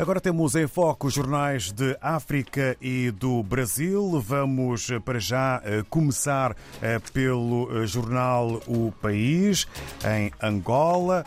Agora temos em foco os jornais de África e do Brasil. Vamos eh, para já eh, começar eh, pelo jornal O País, em Angola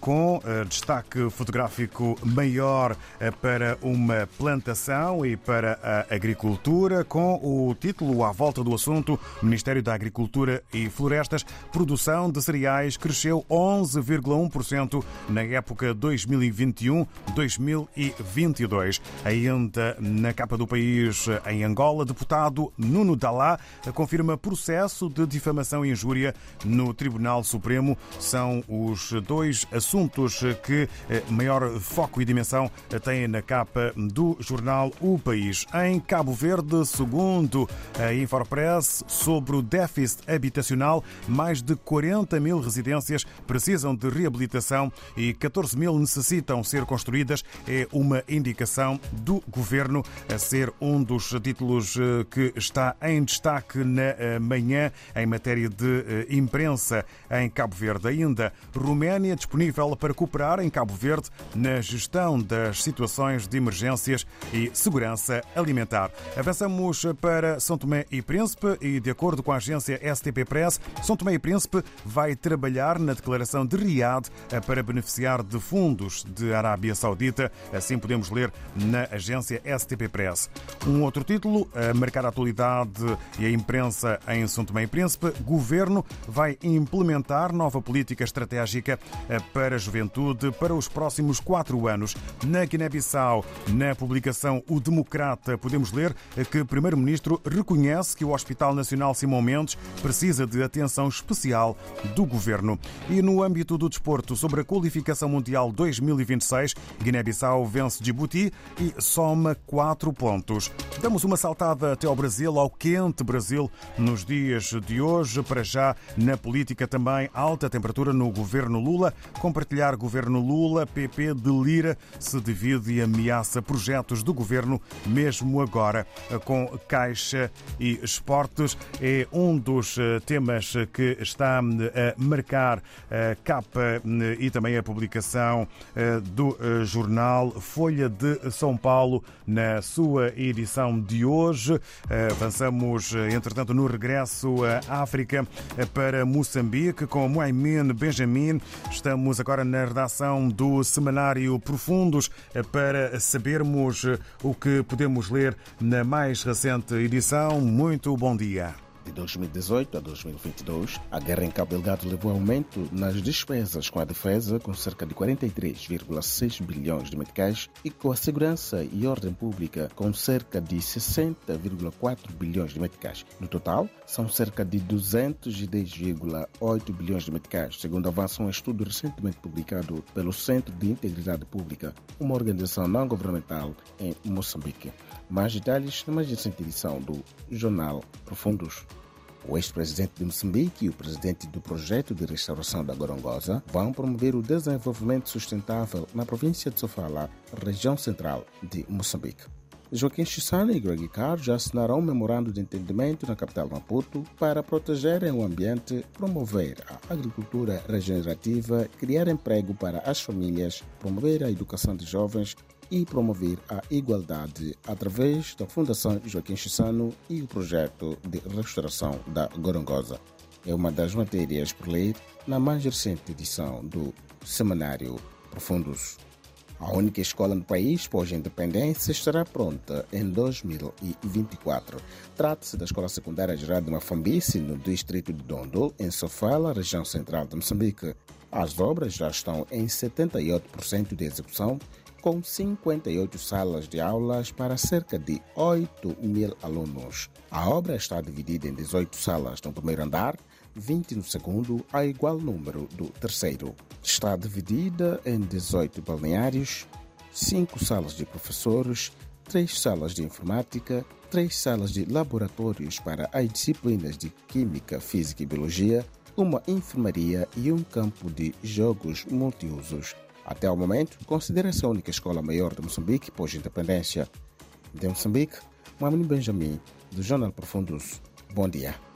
com destaque fotográfico maior para uma plantação e para a agricultura, com o título à volta do assunto: Ministério da Agricultura e Florestas, produção de cereais cresceu 11,1% na época 2021-2022. 2022. Ainda na capa do país, em Angola, deputado Nuno Dalá confirma processo de difamação e injúria no Tribunal Supremo. São os dois assuntos que eh, maior foco e dimensão têm na capa do jornal O País. Em Cabo Verde, segundo a Infopress, sobre o déficit habitacional, mais de 40 mil residências precisam de reabilitação e 14 mil necessitam ser construídas. É uma indicação do governo a ser um dos títulos eh, que está em destaque na eh, manhã em matéria de eh, imprensa em Cabo Verde. Ainda, Roménia disponível para cooperar em Cabo Verde na gestão das situações de emergências e segurança alimentar. Avançamos para São Tomé e Príncipe e, de acordo com a agência STP Press, São Tomé e Príncipe vai trabalhar na declaração de Riad para beneficiar de fundos de Arábia Saudita. Assim podemos ler na agência STP Press. Um outro título, a marcar a atualidade e a imprensa em São Tomé Príncipe, Governo vai implementar nova política estratégica eh, para a juventude para os próximos quatro anos. Na Guiné-Bissau, na publicação O Democrata, podemos ler que o Primeiro-Ministro reconhece que o Hospital Nacional Simão Mendes precisa de atenção especial do Governo. E no âmbito do desporto, sobre a qualificação mundial 2026, Guiné-Bissau vence vence Djibouti e soma quatro pontos. Damos uma saltada até ao Brasil, ao quente Brasil, nos dias de hoje. Para já, na política também, alta temperatura no governo Lula. Compartilhar governo Lula, PP de Lira se divide e ameaça projetos do governo, mesmo agora, com Caixa e Esportes. É um dos eh, temas que está eh, a marcar a capa eh, e também a publicação do jornal Folha de São Paulo na sua edição de hoje. Avançamos, entretanto, no regresso à África para Moçambique com Moaimin Benjamin. Estamos agora na redação do Semanário Profundos para sabermos o que podemos ler na mais recente edição. Muito bom dia. De 2018 a 2022, a guerra em Cabo Delgado levou a aumento nas despesas com a defesa, com cerca de 43,6 bilhões de meticais, e com a segurança e ordem pública, com cerca de 60,4 bilhões de meticais. No total, são cerca de 210,8 bilhões de meticais, segundo avança um estudo recentemente publicado pelo Centro de Integridade Pública, uma organização não governamental em Moçambique. Mais detalhes na mais recente edição do Jornal Profundos. O ex-presidente de Moçambique e o presidente do projeto de restauração da Gorongosa vão promover o desenvolvimento sustentável na província de Sofala, região central de Moçambique. Joaquim Chissano e Greg Carr já assinaram um memorando de entendimento na capital Maputo para protegerem o ambiente, promover a agricultura regenerativa, criar emprego para as famílias, promover a educação de jovens e promover a igualdade através da Fundação Joaquim Chissano e o projeto de restauração da Gorongosa. É uma das matérias por ler na mais recente edição do Semanário Profundos. A única escola no país pós-independência estará pronta em 2024. Trata-se da Escola Secundária Geral de Mafambice, no distrito de Dondo, em Sofala, região central de Moçambique. As obras já estão em 78% de execução com 58 salas de aulas para cerca de 8 mil alunos. A obra está dividida em 18 salas no primeiro andar, 20 no segundo, a igual número do terceiro. Está dividida em 18 balneários, 5 salas de professores, 3 salas de informática, 3 salas de laboratórios para as disciplinas de Química, Física e Biologia, uma enfermaria e um campo de jogos multiusos. Até o momento, considera-se a única escola maior de Moçambique pós-independência. De Moçambique, Mohamed Benjamin, do Jornal Profundos. Bom dia.